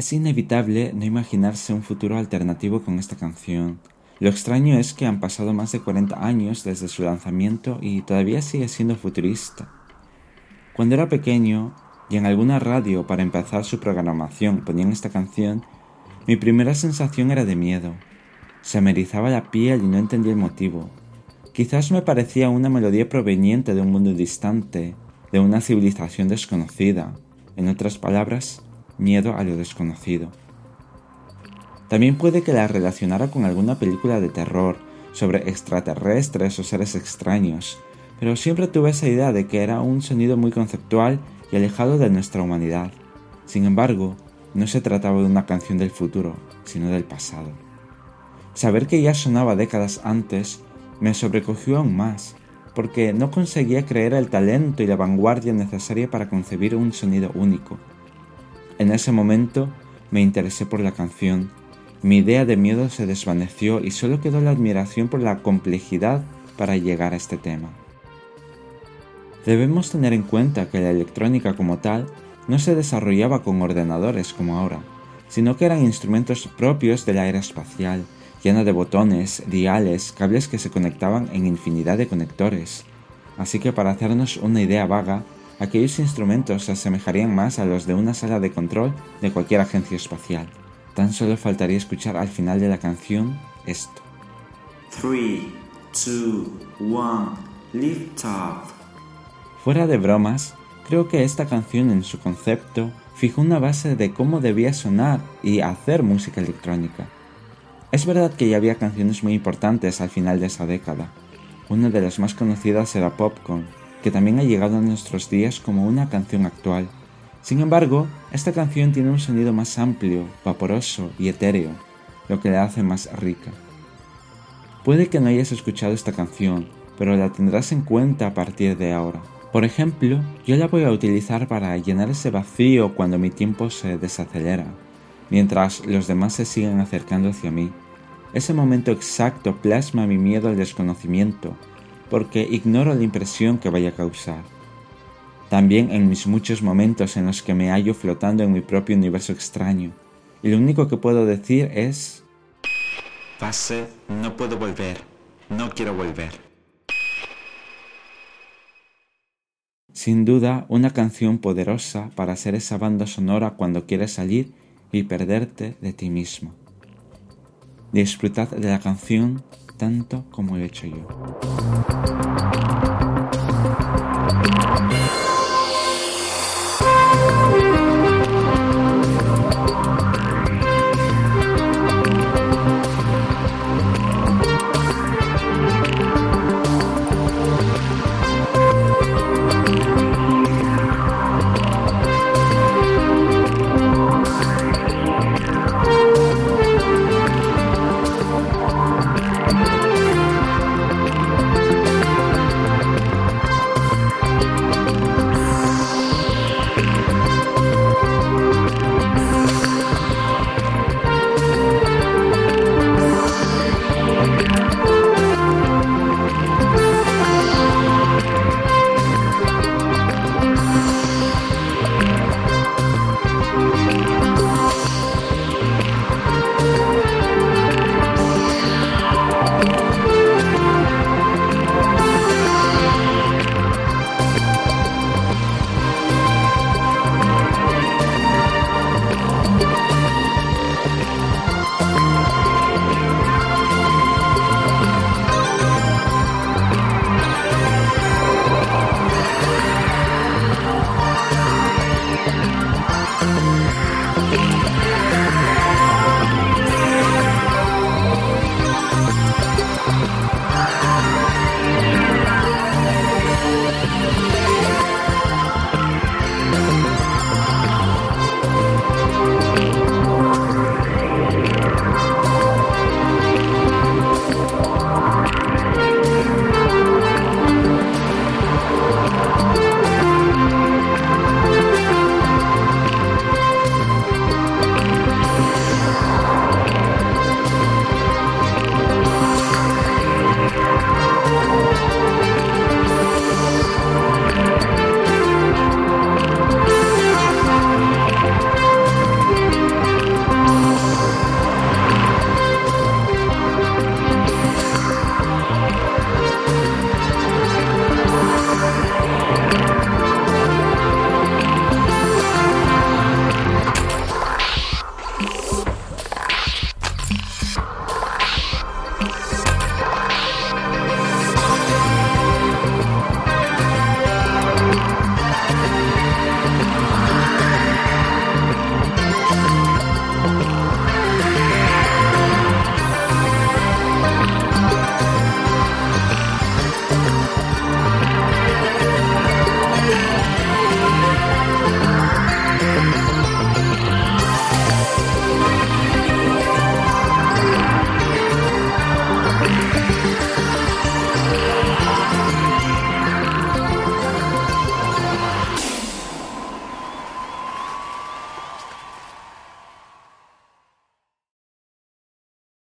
Es inevitable no imaginarse un futuro alternativo con esta canción. Lo extraño es que han pasado más de 40 años desde su lanzamiento y todavía sigue siendo futurista. Cuando era pequeño y en alguna radio para empezar su programación ponían esta canción, mi primera sensación era de miedo. Se me erizaba la piel y no entendía el motivo. Quizás me parecía una melodía proveniente de un mundo distante, de una civilización desconocida, en otras palabras, miedo a lo desconocido. También puede que la relacionara con alguna película de terror sobre extraterrestres o seres extraños, pero siempre tuve esa idea de que era un sonido muy conceptual y alejado de nuestra humanidad. Sin embargo, no se trataba de una canción del futuro, sino del pasado. Saber que ya sonaba décadas antes me sobrecogió aún más, porque no conseguía creer el talento y la vanguardia necesaria para concebir un sonido único. En ese momento me interesé por la canción, mi idea de miedo se desvaneció y solo quedó la admiración por la complejidad para llegar a este tema. Debemos tener en cuenta que la electrónica como tal no se desarrollaba con ordenadores como ahora, sino que eran instrumentos propios de la era espacial, llena de botones, diales, cables que se conectaban en infinidad de conectores. Así que para hacernos una idea vaga, aquellos instrumentos se asemejarían más a los de una sala de control de cualquier agencia espacial. Tan solo faltaría escuchar al final de la canción esto. 3, 2, 1, lift off. Fuera de bromas, creo que esta canción en su concepto fijó una base de cómo debía sonar y hacer música electrónica. Es verdad que ya había canciones muy importantes al final de esa década. Una de las más conocidas era Popcorn, que también ha llegado a nuestros días como una canción actual. Sin embargo, esta canción tiene un sonido más amplio, vaporoso y etéreo, lo que la hace más rica. Puede que no hayas escuchado esta canción, pero la tendrás en cuenta a partir de ahora. Por ejemplo, yo la voy a utilizar para llenar ese vacío cuando mi tiempo se desacelera mientras los demás se siguen acercando hacia mí. Ese momento exacto plasma mi miedo al desconocimiento, porque ignoro la impresión que vaya a causar. También en mis muchos momentos en los que me hallo flotando en mi propio universo extraño, y lo único que puedo decir es... Pase, no puedo volver, no quiero volver. Sin duda, una canción poderosa para ser esa banda sonora cuando quieres salir y perderte de ti mismo. Disfrutad de la canción tanto como he hecho yo.